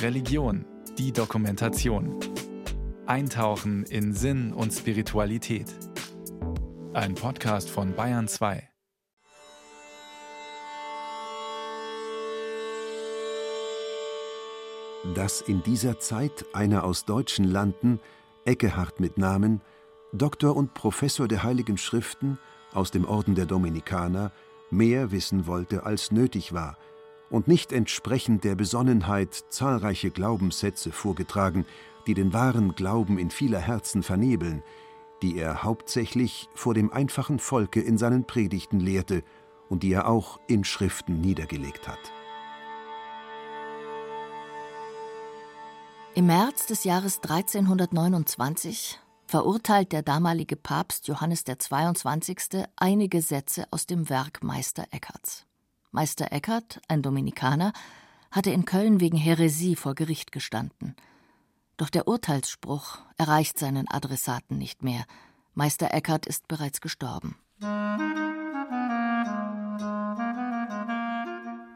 Religion, die Dokumentation. Eintauchen in Sinn und Spiritualität. Ein Podcast von Bayern 2. Dass in dieser Zeit einer aus deutschen Landen, Eckehard mit Namen, Doktor und Professor der Heiligen Schriften aus dem Orden der Dominikaner, mehr wissen wollte, als nötig war – und nicht entsprechend der Besonnenheit zahlreiche Glaubenssätze vorgetragen, die den wahren Glauben in vieler Herzen vernebeln, die er hauptsächlich vor dem einfachen Volke in seinen Predigten lehrte und die er auch in Schriften niedergelegt hat. Im März des Jahres 1329 verurteilt der damalige Papst Johannes XXII. einige Sätze aus dem Werk Meister Eckarts. Meister Eckert, ein Dominikaner, hatte in Köln wegen Häresie vor Gericht gestanden. Doch der Urteilsspruch erreicht seinen Adressaten nicht mehr. Meister Eckert ist bereits gestorben.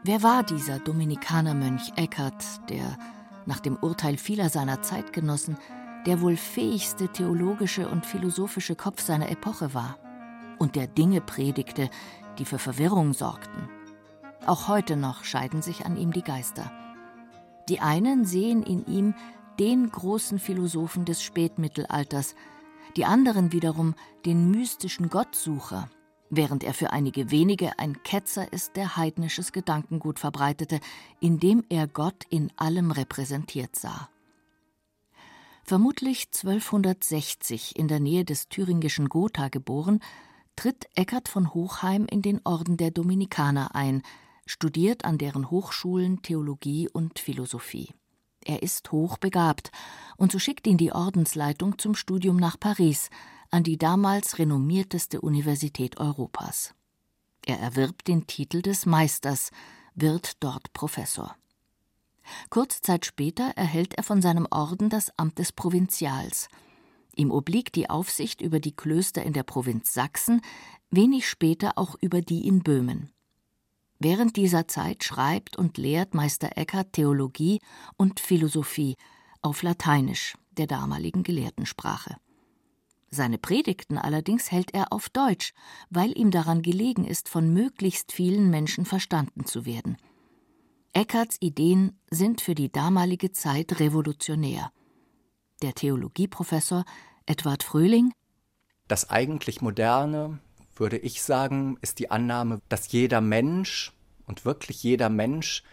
Wer war dieser Dominikanermönch Eckert, der, nach dem Urteil vieler seiner Zeitgenossen, der wohl fähigste theologische und philosophische Kopf seiner Epoche war und der Dinge predigte, die für Verwirrung sorgten? Auch heute noch scheiden sich an ihm die Geister. Die einen sehen in ihm den großen Philosophen des Spätmittelalters, die anderen wiederum den mystischen Gottsucher, während er für einige wenige ein Ketzer ist, der heidnisches Gedankengut verbreitete, indem er Gott in allem repräsentiert sah. Vermutlich 1260 in der Nähe des thüringischen Gotha geboren, tritt Eckart von Hochheim in den Orden der Dominikaner ein, studiert an deren Hochschulen Theologie und Philosophie. Er ist hochbegabt, und so schickt ihn die Ordensleitung zum Studium nach Paris, an die damals renommierteste Universität Europas. Er erwirbt den Titel des Meisters, wird dort Professor. Kurz Zeit später erhält er von seinem Orden das Amt des Provinzials. Ihm obliegt die Aufsicht über die Klöster in der Provinz Sachsen, wenig später auch über die in Böhmen. Während dieser Zeit schreibt und lehrt Meister Eckhart Theologie und Philosophie auf Lateinisch, der damaligen Gelehrtensprache. Seine Predigten allerdings hält er auf Deutsch, weil ihm daran gelegen ist, von möglichst vielen Menschen verstanden zu werden. Eckharts Ideen sind für die damalige Zeit revolutionär. Der Theologieprofessor Edward Fröhling Das eigentlich Moderne würde ich sagen, ist die Annahme, dass jeder Mensch und wirklich jeder Mensch,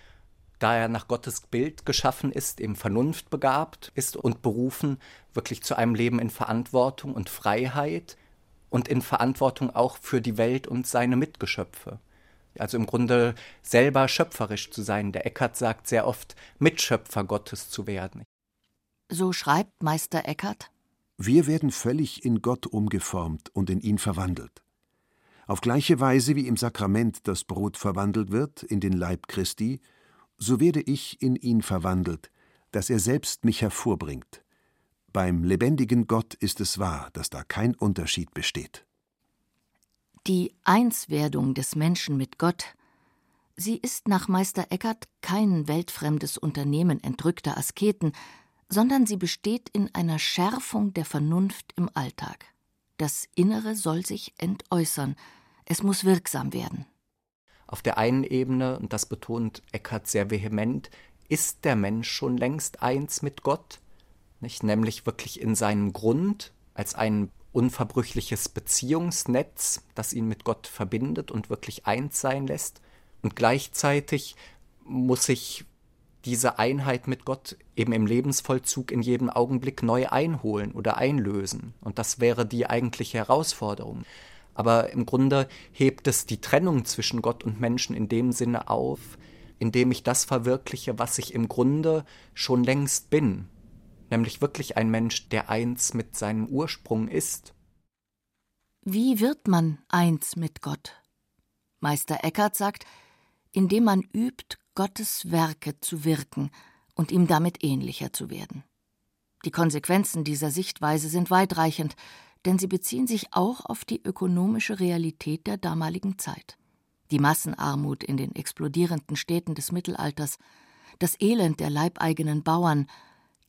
da er nach Gottes Bild geschaffen ist, eben vernunftbegabt ist und berufen, wirklich zu einem Leben in Verantwortung und Freiheit und in Verantwortung auch für die Welt und seine Mitgeschöpfe. Also im Grunde selber schöpferisch zu sein. Der Eckart sagt sehr oft, Mitschöpfer Gottes zu werden. So schreibt Meister Eckart. Wir werden völlig in Gott umgeformt und in ihn verwandelt. Auf gleiche Weise wie im Sakrament das Brot verwandelt wird in den Leib Christi, so werde ich in ihn verwandelt, dass er selbst mich hervorbringt. Beim lebendigen Gott ist es wahr, dass da kein Unterschied besteht. Die Einswerdung des Menschen mit Gott, sie ist nach Meister Eckert kein weltfremdes Unternehmen entrückter Asketen, sondern sie besteht in einer Schärfung der Vernunft im Alltag. Das Innere soll sich entäußern, es muss wirksam werden. Auf der einen Ebene, und das betont Eckhart sehr vehement, ist der Mensch schon längst eins mit Gott, nicht? nämlich wirklich in seinem Grund als ein unverbrüchliches Beziehungsnetz, das ihn mit Gott verbindet und wirklich eins sein lässt. Und gleichzeitig muss sich diese Einheit mit Gott eben im Lebensvollzug in jedem Augenblick neu einholen oder einlösen. Und das wäre die eigentliche Herausforderung. Aber im Grunde hebt es die Trennung zwischen Gott und Menschen in dem Sinne auf, indem ich das verwirkliche, was ich im Grunde schon längst bin, nämlich wirklich ein Mensch, der eins mit seinem Ursprung ist. Wie wird man eins mit Gott? Meister Eckhart sagt, indem man übt, Gottes Werke zu wirken und ihm damit ähnlicher zu werden. Die Konsequenzen dieser Sichtweise sind weitreichend, denn sie beziehen sich auch auf die ökonomische Realität der damaligen Zeit. Die Massenarmut in den explodierenden Städten des Mittelalters, das Elend der leibeigenen Bauern,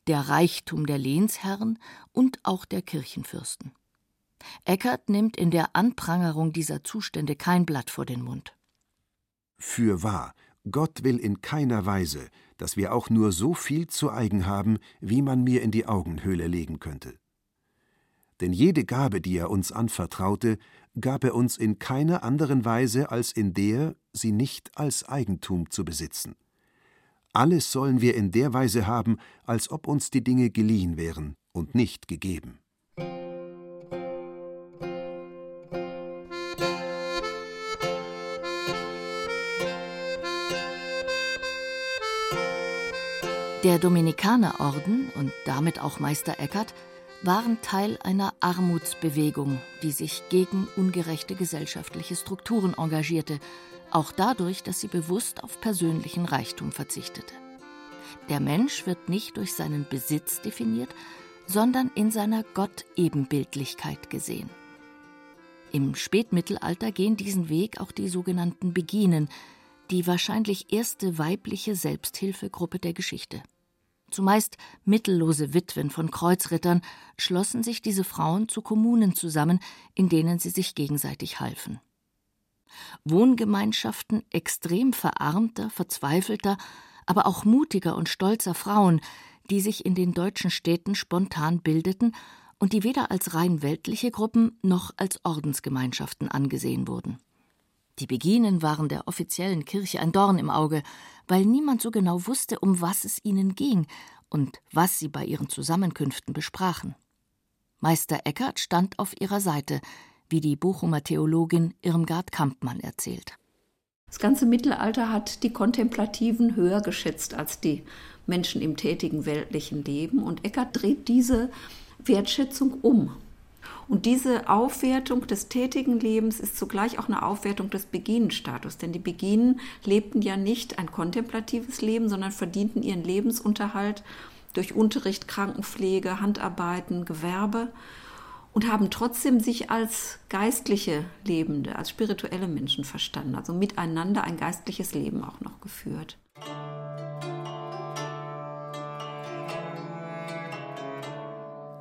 der Reichtum der Lehnsherren und auch der Kirchenfürsten. Eckert nimmt in der Anprangerung dieser Zustände kein Blatt vor den Mund. Fürwahr, Gott will in keiner Weise, dass wir auch nur so viel zu eigen haben, wie man mir in die Augenhöhle legen könnte. Denn jede Gabe, die er uns anvertraute, gab er uns in keiner anderen Weise als in der, sie nicht als Eigentum zu besitzen. Alles sollen wir in der Weise haben, als ob uns die Dinge geliehen wären und nicht gegeben. Der Dominikanerorden und damit auch Meister Eckert waren Teil einer Armutsbewegung, die sich gegen ungerechte gesellschaftliche Strukturen engagierte, auch dadurch, dass sie bewusst auf persönlichen Reichtum verzichtete. Der Mensch wird nicht durch seinen Besitz definiert, sondern in seiner Gottebenbildlichkeit gesehen. Im Spätmittelalter gehen diesen Weg auch die sogenannten Beginen, die wahrscheinlich erste weibliche Selbsthilfegruppe der Geschichte. Zumeist mittellose Witwen von Kreuzrittern schlossen sich diese Frauen zu Kommunen zusammen, in denen sie sich gegenseitig halfen. Wohngemeinschaften extrem verarmter, verzweifelter, aber auch mutiger und stolzer Frauen, die sich in den deutschen Städten spontan bildeten und die weder als rein weltliche Gruppen noch als Ordensgemeinschaften angesehen wurden. Die Beginen waren der offiziellen Kirche ein Dorn im Auge, weil niemand so genau wusste, um was es ihnen ging und was sie bei ihren Zusammenkünften besprachen. Meister Eckert stand auf ihrer Seite, wie die Bochumer Theologin Irmgard Kampmann erzählt. Das ganze Mittelalter hat die Kontemplativen höher geschätzt als die Menschen im tätigen weltlichen Leben und Eckert dreht diese Wertschätzung um und diese Aufwertung des tätigen Lebens ist zugleich auch eine Aufwertung des Beginenstatus. Denn die Beginen lebten ja nicht ein kontemplatives Leben, sondern verdienten ihren Lebensunterhalt durch Unterricht, Krankenpflege, Handarbeiten, Gewerbe und haben trotzdem sich als geistliche Lebende, als spirituelle Menschen verstanden, also miteinander ein geistliches Leben auch noch geführt.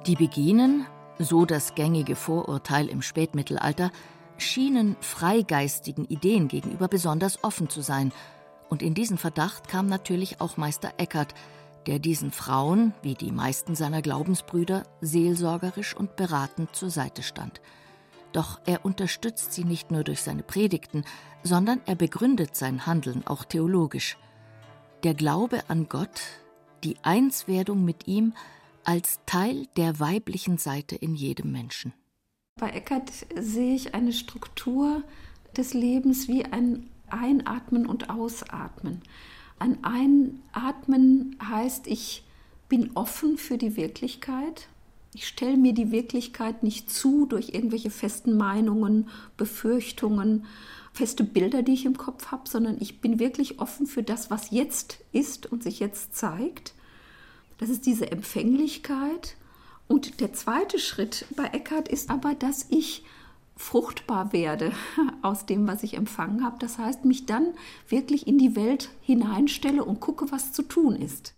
Die Beginen so das gängige Vorurteil im Spätmittelalter, schienen freigeistigen Ideen gegenüber besonders offen zu sein, und in diesen Verdacht kam natürlich auch Meister Eckert, der diesen Frauen, wie die meisten seiner Glaubensbrüder, seelsorgerisch und beratend zur Seite stand. Doch er unterstützt sie nicht nur durch seine Predigten, sondern er begründet sein Handeln auch theologisch. Der Glaube an Gott, die Einswerdung mit ihm, als Teil der weiblichen Seite in jedem Menschen. Bei Eckert sehe ich eine Struktur des Lebens wie ein Einatmen und Ausatmen. Ein Einatmen heißt, ich bin offen für die Wirklichkeit. Ich stelle mir die Wirklichkeit nicht zu durch irgendwelche festen Meinungen, Befürchtungen, feste Bilder, die ich im Kopf habe, sondern ich bin wirklich offen für das, was jetzt ist und sich jetzt zeigt. Das ist diese Empfänglichkeit. Und der zweite Schritt bei Eckhart ist aber, dass ich fruchtbar werde aus dem, was ich empfangen habe. Das heißt, mich dann wirklich in die Welt hineinstelle und gucke, was zu tun ist.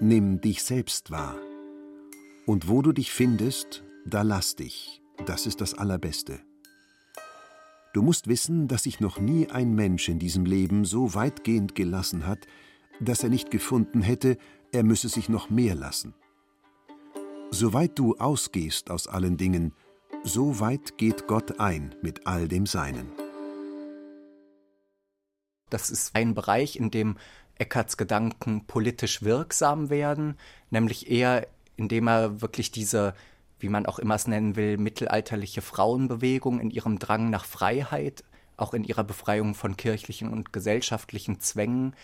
Nimm dich selbst wahr. Und wo du dich findest, da lass dich. Das ist das Allerbeste. Du musst wissen, dass sich noch nie ein Mensch in diesem Leben so weitgehend gelassen hat, dass er nicht gefunden hätte, er müsse sich noch mehr lassen. Soweit du ausgehst aus allen Dingen, so weit geht Gott ein mit all dem Seinen. Das ist ein Bereich, in dem Eckarts Gedanken politisch wirksam werden, nämlich eher indem er wirklich diese, wie man auch immer es nennen will, mittelalterliche Frauenbewegung in ihrem Drang nach Freiheit, auch in ihrer Befreiung von kirchlichen und gesellschaftlichen Zwängen,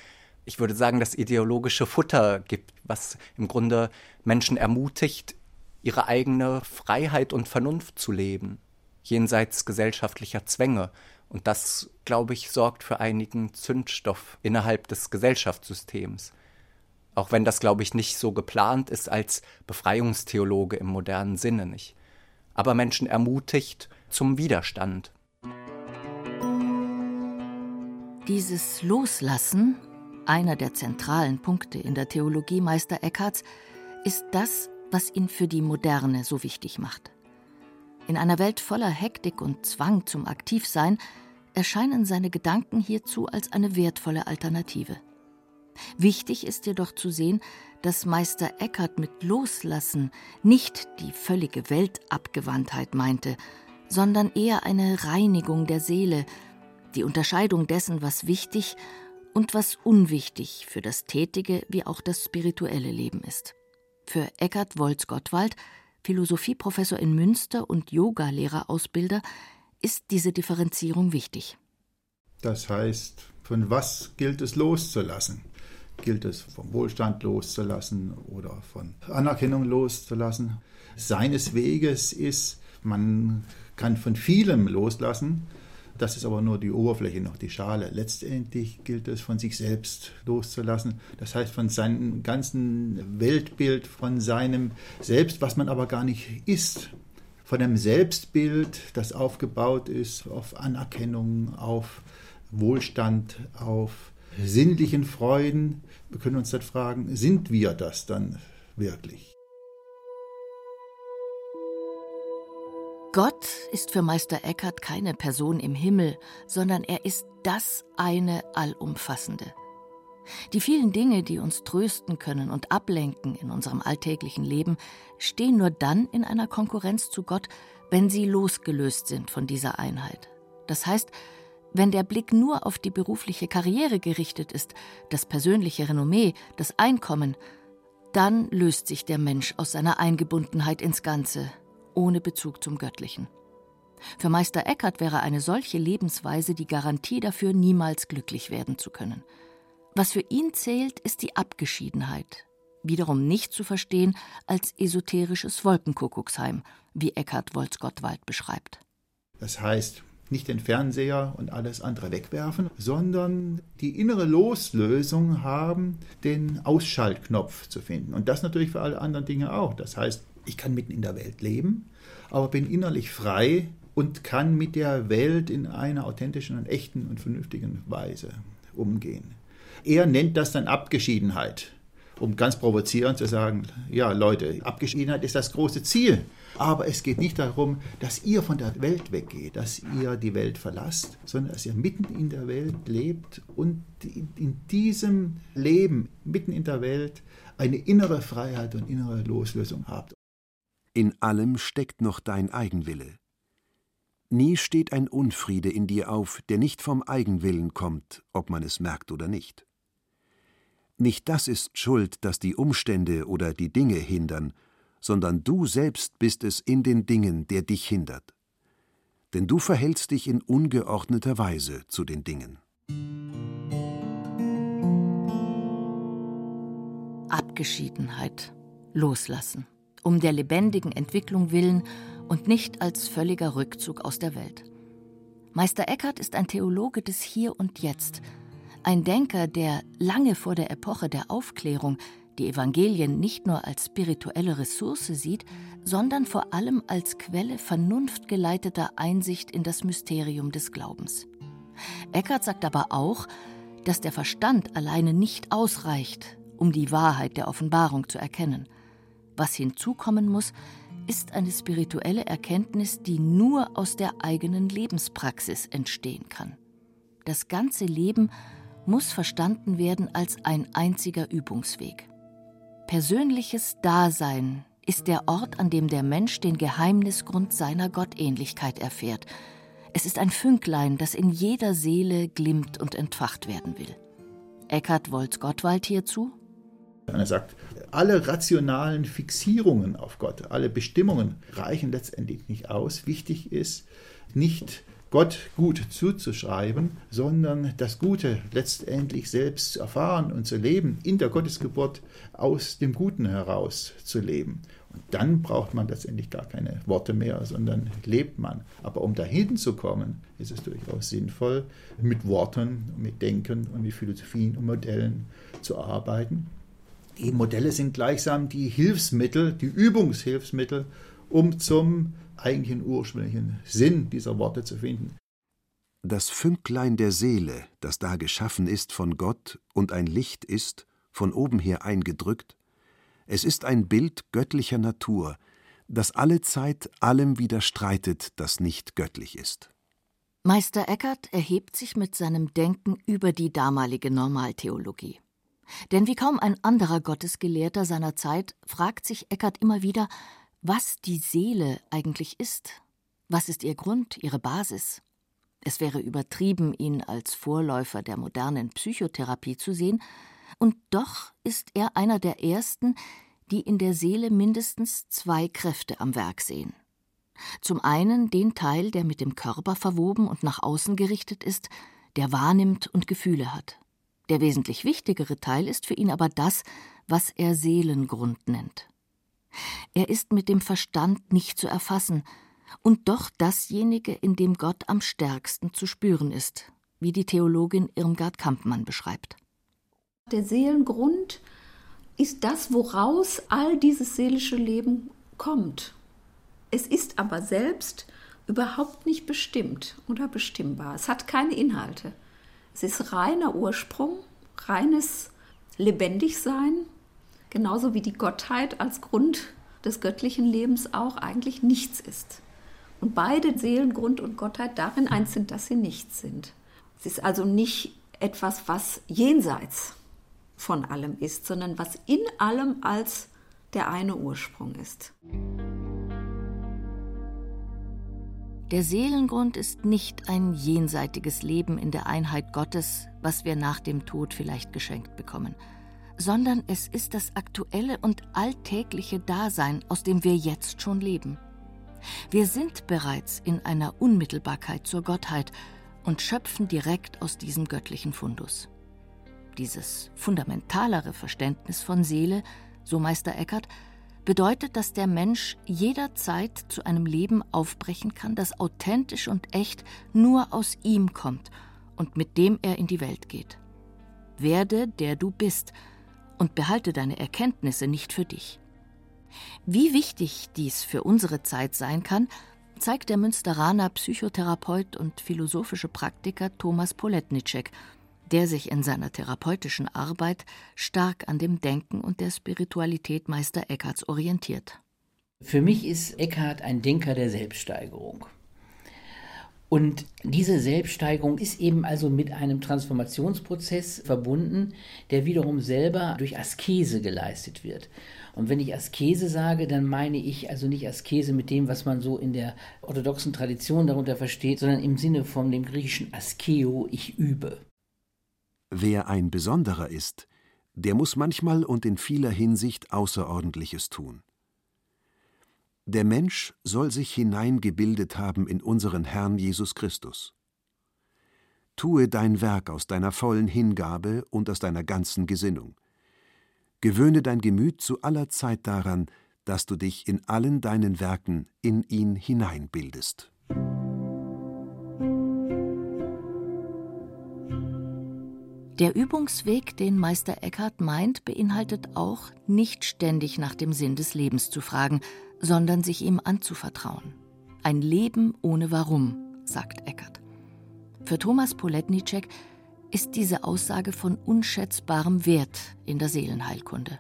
ich würde sagen, das ideologische Futter gibt, was im Grunde Menschen ermutigt, ihre eigene Freiheit und Vernunft zu leben, jenseits gesellschaftlicher Zwänge. Und das, glaube ich, sorgt für einigen Zündstoff innerhalb des Gesellschaftssystems. Auch wenn das, glaube ich, nicht so geplant ist als Befreiungstheologe im modernen Sinne nicht. Aber Menschen ermutigt zum Widerstand. Dieses Loslassen, einer der zentralen Punkte in der Theologie Meister Eckharts, ist das, was ihn für die Moderne so wichtig macht. In einer Welt voller Hektik und Zwang zum Aktivsein erscheinen seine Gedanken hierzu als eine wertvolle Alternative. Wichtig ist jedoch zu sehen, dass Meister Eckhart mit Loslassen nicht die völlige Weltabgewandtheit meinte, sondern eher eine Reinigung der Seele, die Unterscheidung dessen, was wichtig und was unwichtig für das tätige wie auch das spirituelle Leben ist. Für Eckhard Wolz-Gottwald, Philosophieprofessor in Münster und Yoga-Lehrerausbilder, ist diese Differenzierung wichtig. Das heißt, von was gilt es loszulassen? Gilt es vom Wohlstand loszulassen oder von Anerkennung loszulassen? Seines Weges ist, man kann von vielem loslassen, das ist aber nur die Oberfläche, noch die Schale. Letztendlich gilt es, von sich selbst loszulassen. Das heißt, von seinem ganzen Weltbild, von seinem Selbst, was man aber gar nicht ist. Von einem Selbstbild, das aufgebaut ist auf Anerkennung, auf Wohlstand, auf sinnlichen Freuden. Wir können uns dann fragen, sind wir das dann wirklich? Gott ist für Meister Eckhart keine Person im Himmel, sondern er ist das eine Allumfassende. Die vielen Dinge, die uns trösten können und ablenken in unserem alltäglichen Leben, stehen nur dann in einer Konkurrenz zu Gott, wenn sie losgelöst sind von dieser Einheit. Das heißt, wenn der Blick nur auf die berufliche Karriere gerichtet ist, das persönliche Renommee, das Einkommen, dann löst sich der Mensch aus seiner Eingebundenheit ins Ganze, ohne Bezug zum Göttlichen. Für Meister Eckhart wäre eine solche Lebensweise die Garantie dafür, niemals glücklich werden zu können. Was für ihn zählt, ist die Abgeschiedenheit, wiederum nicht zu verstehen als esoterisches Wolkenkuckucksheim, wie Eckhard Wolz-Gottwald beschreibt. Das heißt, nicht den Fernseher und alles andere wegwerfen, sondern die innere Loslösung haben, den Ausschaltknopf zu finden. Und das natürlich für alle anderen Dinge auch. Das heißt, ich kann mitten in der Welt leben, aber bin innerlich frei und kann mit der Welt in einer authentischen und echten und vernünftigen Weise umgehen. Er nennt das dann Abgeschiedenheit, um ganz provozierend zu sagen, ja Leute, Abgeschiedenheit ist das große Ziel. Aber es geht nicht darum, dass ihr von der Welt weggeht, dass ihr die Welt verlasst, sondern dass ihr mitten in der Welt lebt und in diesem Leben, mitten in der Welt, eine innere Freiheit und innere Loslösung habt. In allem steckt noch dein Eigenwille. Nie steht ein Unfriede in dir auf, der nicht vom Eigenwillen kommt, ob man es merkt oder nicht. Nicht das ist Schuld, dass die Umstände oder die Dinge hindern, sondern du selbst bist es in den Dingen, der dich hindert. Denn du verhältst dich in ungeordneter Weise zu den Dingen. Abgeschiedenheit, Loslassen um der lebendigen Entwicklung willen und nicht als völliger Rückzug aus der Welt. Meister Eckhart ist ein Theologe des Hier und Jetzt, ein Denker, der lange vor der Epoche der Aufklärung die Evangelien nicht nur als spirituelle Ressource sieht, sondern vor allem als Quelle vernunftgeleiteter Einsicht in das Mysterium des Glaubens. Eckhart sagt aber auch, dass der Verstand alleine nicht ausreicht, um die Wahrheit der Offenbarung zu erkennen. Was hinzukommen muss, ist eine spirituelle Erkenntnis, die nur aus der eigenen Lebenspraxis entstehen kann. Das ganze Leben muss verstanden werden als ein einziger Übungsweg. Persönliches Dasein ist der Ort, an dem der Mensch den Geheimnisgrund seiner Gottähnlichkeit erfährt. Es ist ein Fünklein, das in jeder Seele glimmt und entfacht werden will. Eckhard Wolz-Gottwald hierzu und er sagt, alle rationalen Fixierungen auf Gott, alle Bestimmungen reichen letztendlich nicht aus. Wichtig ist, nicht Gott gut zuzuschreiben, sondern das Gute letztendlich selbst zu erfahren und zu leben, in der Gottesgeburt aus dem Guten heraus zu leben. Und dann braucht man letztendlich gar keine Worte mehr, sondern lebt man. Aber um dahin zu kommen, ist es durchaus sinnvoll, mit Worten, mit Denken und mit Philosophien und Modellen zu arbeiten. Die Modelle sind gleichsam die Hilfsmittel, die Übungshilfsmittel, um zum eigentlichen ursprünglichen Sinn dieser Worte zu finden. Das Fünklein der Seele, das da geschaffen ist von Gott und ein Licht ist, von oben her eingedrückt, es ist ein Bild göttlicher Natur, das alle Zeit allem widerstreitet, das nicht göttlich ist. Meister Eckert erhebt sich mit seinem Denken über die damalige Normaltheologie. Denn wie kaum ein anderer Gottesgelehrter seiner Zeit fragt sich Eckert immer wieder, was die Seele eigentlich ist. Was ist ihr Grund, ihre Basis? Es wäre übertrieben, ihn als Vorläufer der modernen Psychotherapie zu sehen, und doch ist er einer der ersten, die in der Seele mindestens zwei Kräfte am Werk sehen. Zum einen den Teil, der mit dem Körper verwoben und nach außen gerichtet ist, der wahrnimmt und Gefühle hat. Der wesentlich wichtigere Teil ist für ihn aber das, was er Seelengrund nennt. Er ist mit dem Verstand nicht zu erfassen und doch dasjenige, in dem Gott am stärksten zu spüren ist, wie die Theologin Irmgard Kampmann beschreibt. Der Seelengrund ist das, woraus all dieses seelische Leben kommt. Es ist aber selbst überhaupt nicht bestimmt oder bestimmbar. Es hat keine Inhalte. Es ist reiner Ursprung, reines Lebendigsein, genauso wie die Gottheit als Grund des göttlichen Lebens auch eigentlich nichts ist. Und beide Seelengrund und Gottheit darin eins sind, dass sie nichts sind. Es ist also nicht etwas, was jenseits von allem ist, sondern was in allem als der eine Ursprung ist. Der Seelengrund ist nicht ein jenseitiges Leben in der Einheit Gottes, was wir nach dem Tod vielleicht geschenkt bekommen, sondern es ist das aktuelle und alltägliche Dasein, aus dem wir jetzt schon leben. Wir sind bereits in einer Unmittelbarkeit zur Gottheit und schöpfen direkt aus diesem göttlichen Fundus. Dieses fundamentalere Verständnis von Seele, so Meister Eckhart, bedeutet, dass der Mensch jederzeit zu einem Leben aufbrechen kann, das authentisch und echt nur aus ihm kommt und mit dem er in die Welt geht. Werde, der du bist, und behalte deine Erkenntnisse nicht für dich. Wie wichtig dies für unsere Zeit sein kann, zeigt der Münsteraner Psychotherapeut und philosophische Praktiker Thomas Poletnitschek der sich in seiner therapeutischen Arbeit stark an dem Denken und der Spiritualität Meister Eckharts orientiert. Für mich ist Eckhart ein Denker der Selbststeigerung. Und diese Selbststeigerung ist eben also mit einem Transformationsprozess verbunden, der wiederum selber durch Askese geleistet wird. Und wenn ich Askese sage, dann meine ich also nicht Askese mit dem, was man so in der orthodoxen Tradition darunter versteht, sondern im Sinne von dem griechischen Askeo, ich übe. Wer ein Besonderer ist, der muss manchmal und in vieler Hinsicht Außerordentliches tun. Der Mensch soll sich hineingebildet haben in unseren Herrn Jesus Christus. Tue dein Werk aus deiner vollen Hingabe und aus deiner ganzen Gesinnung. Gewöhne dein Gemüt zu aller Zeit daran, dass du dich in allen deinen Werken in ihn hineinbildest. Der Übungsweg, den Meister Eckhart meint, beinhaltet auch, nicht ständig nach dem Sinn des Lebens zu fragen, sondern sich ihm anzuvertrauen. Ein Leben ohne Warum, sagt Eckhart. Für Thomas Poletnicek ist diese Aussage von unschätzbarem Wert in der Seelenheilkunde.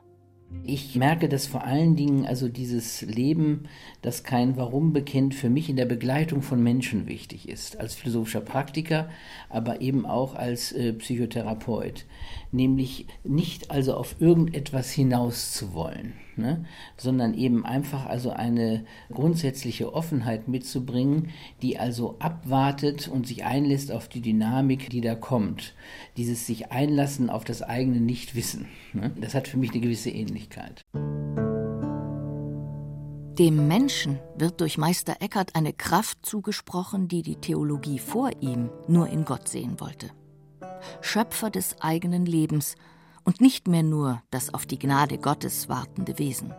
Ich merke, dass vor allen Dingen also dieses Leben, das kein Warum bekennt, für mich in der Begleitung von Menschen wichtig ist. Als philosophischer Praktiker, aber eben auch als äh, Psychotherapeut. Nämlich nicht also auf irgendetwas hinaus zu wollen, ne? sondern eben einfach also eine grundsätzliche Offenheit mitzubringen, die also abwartet und sich einlässt auf die Dynamik, die da kommt. Dieses sich einlassen auf das eigene Nichtwissen. Ne? Das hat für mich eine gewisse Ähnlichkeit. Dem Menschen wird durch Meister Eckhart eine Kraft zugesprochen, die die Theologie vor ihm nur in Gott sehen wollte. Schöpfer des eigenen Lebens und nicht mehr nur das auf die Gnade Gottes wartende Wesen.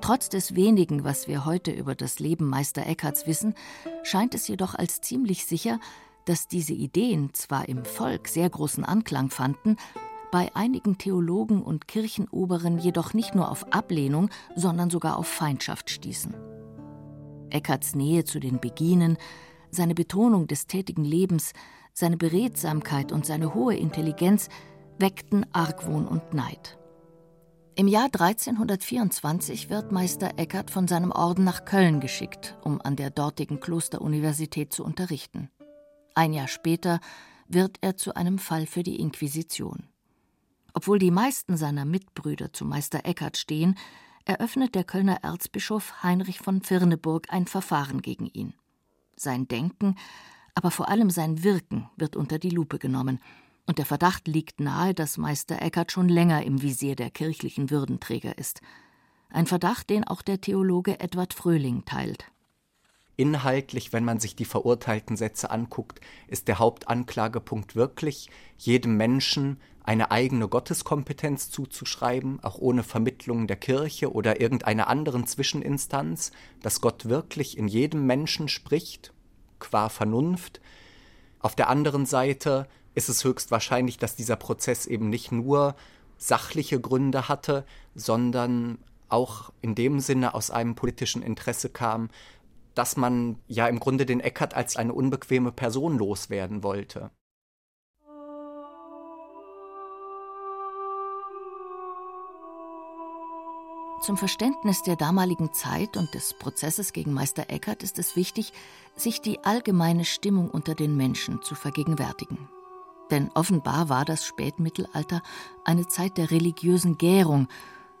Trotz des wenigen, was wir heute über das Leben Meister Eckharts wissen, scheint es jedoch als ziemlich sicher, dass diese Ideen zwar im Volk sehr großen Anklang fanden, bei einigen Theologen und Kirchenoberen jedoch nicht nur auf Ablehnung, sondern sogar auf Feindschaft stießen. Eckarts Nähe zu den Beginen, seine Betonung des tätigen Lebens, seine Beredsamkeit und seine hohe Intelligenz weckten Argwohn und Neid. Im Jahr 1324 wird Meister Eckert von seinem Orden nach Köln geschickt, um an der dortigen Klosteruniversität zu unterrichten. Ein Jahr später wird er zu einem Fall für die Inquisition. Obwohl die meisten seiner Mitbrüder zu Meister Eckert stehen, eröffnet der Kölner Erzbischof Heinrich von Firneburg ein Verfahren gegen ihn. Sein Denken, aber vor allem sein Wirken wird unter die Lupe genommen, und der Verdacht liegt nahe, dass Meister Eckert schon länger im Visier der kirchlichen Würdenträger ist. Ein Verdacht, den auch der Theologe Edward Fröhling teilt. Inhaltlich, wenn man sich die verurteilten Sätze anguckt, ist der Hauptanklagepunkt wirklich, jedem Menschen eine eigene Gotteskompetenz zuzuschreiben, auch ohne Vermittlung der Kirche oder irgendeiner anderen Zwischeninstanz, dass Gott wirklich in jedem Menschen spricht, qua Vernunft. Auf der anderen Seite ist es höchstwahrscheinlich, dass dieser Prozess eben nicht nur sachliche Gründe hatte, sondern auch in dem Sinne aus einem politischen Interesse kam, dass man ja im Grunde den Eckert als eine unbequeme Person loswerden wollte. Zum Verständnis der damaligen Zeit und des Prozesses gegen Meister Eckert ist es wichtig, sich die allgemeine Stimmung unter den Menschen zu vergegenwärtigen. Denn offenbar war das Spätmittelalter eine Zeit der religiösen Gärung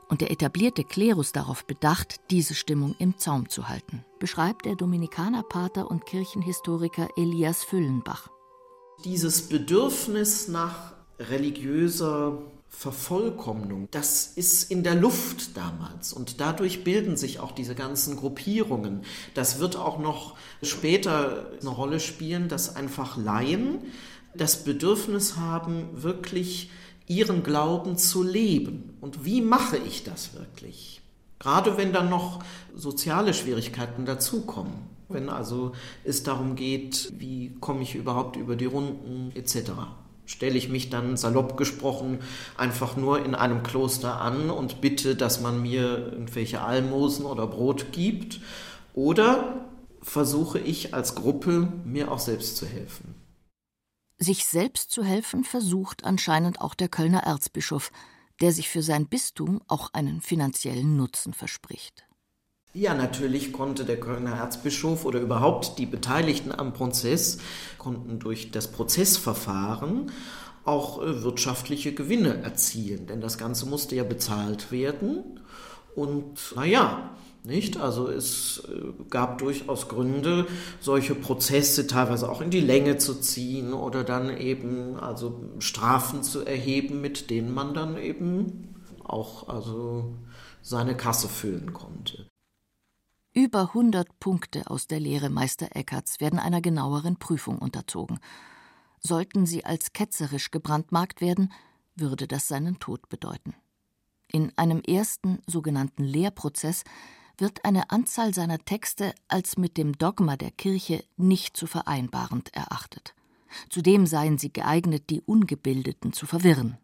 und der etablierte Klerus darauf bedacht, diese Stimmung im Zaum zu halten, beschreibt der Dominikanerpater und Kirchenhistoriker Elias Füllenbach. Dieses Bedürfnis nach religiöser Vervollkommnung, das ist in der Luft damals und dadurch bilden sich auch diese ganzen Gruppierungen. Das wird auch noch später eine Rolle spielen, dass einfach Laien das Bedürfnis haben, wirklich ihren Glauben zu leben. Und wie mache ich das wirklich? Gerade wenn dann noch soziale Schwierigkeiten dazukommen. Wenn also es darum geht, wie komme ich überhaupt über die Runden etc. Stelle ich mich dann salopp gesprochen einfach nur in einem Kloster an und bitte, dass man mir irgendwelche Almosen oder Brot gibt? Oder versuche ich als Gruppe mir auch selbst zu helfen? Sich selbst zu helfen versucht anscheinend auch der Kölner Erzbischof, der sich für sein Bistum auch einen finanziellen Nutzen verspricht. Ja, natürlich konnte der Kölner Erzbischof oder überhaupt die Beteiligten am Prozess konnten durch das Prozessverfahren auch äh, wirtschaftliche Gewinne erzielen, denn das Ganze musste ja bezahlt werden. Und naja, nicht? Also es äh, gab durchaus Gründe, solche Prozesse teilweise auch in die Länge zu ziehen oder dann eben also Strafen zu erheben, mit denen man dann eben auch also seine Kasse füllen konnte. Über 100 Punkte aus der Lehre Meister Eckerts werden einer genaueren Prüfung unterzogen. Sollten sie als ketzerisch gebrandmarkt werden, würde das seinen Tod bedeuten. In einem ersten sogenannten Lehrprozess wird eine Anzahl seiner Texte als mit dem Dogma der Kirche nicht zu vereinbarend erachtet. Zudem seien sie geeignet, die Ungebildeten zu verwirren.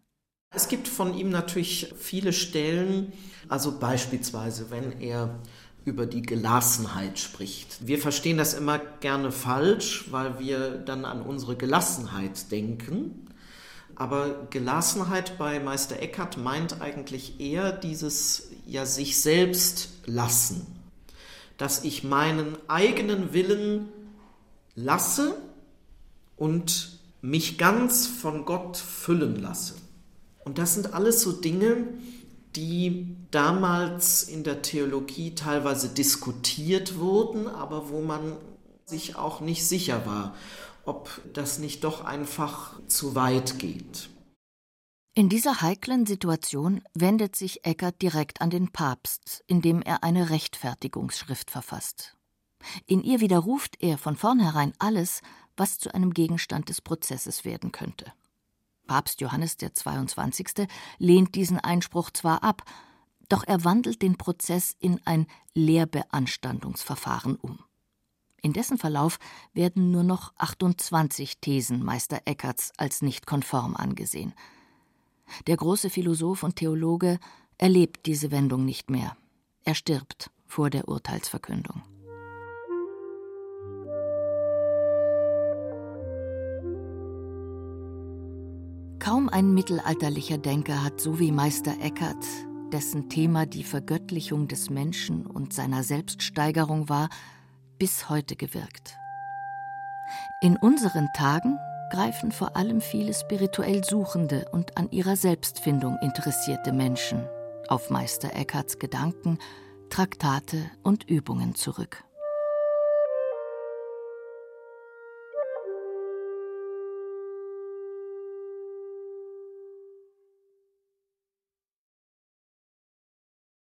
Es gibt von ihm natürlich viele Stellen, also beispielsweise, wenn er über die Gelassenheit spricht. Wir verstehen das immer gerne falsch, weil wir dann an unsere Gelassenheit denken. Aber Gelassenheit bei Meister Eckhart meint eigentlich eher dieses ja sich selbst lassen, dass ich meinen eigenen Willen lasse und mich ganz von Gott füllen lasse. Und das sind alles so Dinge, die damals in der Theologie teilweise diskutiert wurden, aber wo man sich auch nicht sicher war ob das nicht doch einfach zu weit geht. In dieser heiklen Situation wendet sich Eckert direkt an den Papst, indem er eine Rechtfertigungsschrift verfasst. In ihr widerruft er von vornherein alles, was zu einem Gegenstand des Prozesses werden könnte. Papst Johannes der 22. lehnt diesen Einspruch zwar ab, doch er wandelt den Prozess in ein Lehrbeanstandungsverfahren um. In dessen Verlauf werden nur noch 28 Thesen Meister Eckarts als nicht konform angesehen. Der große Philosoph und Theologe erlebt diese Wendung nicht mehr. Er stirbt vor der Urteilsverkündung. Kaum ein mittelalterlicher Denker hat so wie Meister Eckhart, dessen Thema die Vergöttlichung des Menschen und seiner Selbststeigerung war, bis heute gewirkt. In unseren Tagen greifen vor allem viele spirituell Suchende und an ihrer Selbstfindung interessierte Menschen auf Meister Eckharts Gedanken, Traktate und Übungen zurück.